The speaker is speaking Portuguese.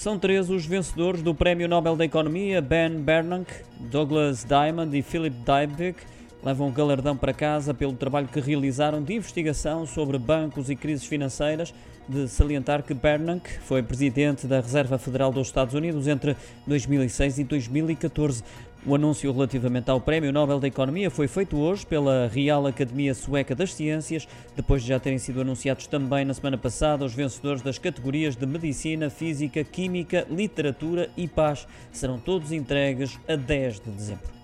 São três os vencedores do Prémio Nobel da Economia: Ben Bernanke, Douglas Diamond e Philip Dybvig. Levam o galardão para casa pelo trabalho que realizaram de investigação sobre bancos e crises financeiras. De salientar que Bernanke foi presidente da Reserva Federal dos Estados Unidos entre 2006 e 2014. O anúncio relativamente ao Prémio Nobel da Economia foi feito hoje pela Real Academia Sueca das Ciências, depois de já terem sido anunciados também na semana passada os vencedores das categorias de Medicina, Física, Química, Literatura e Paz. Serão todos entregues a 10 de dezembro.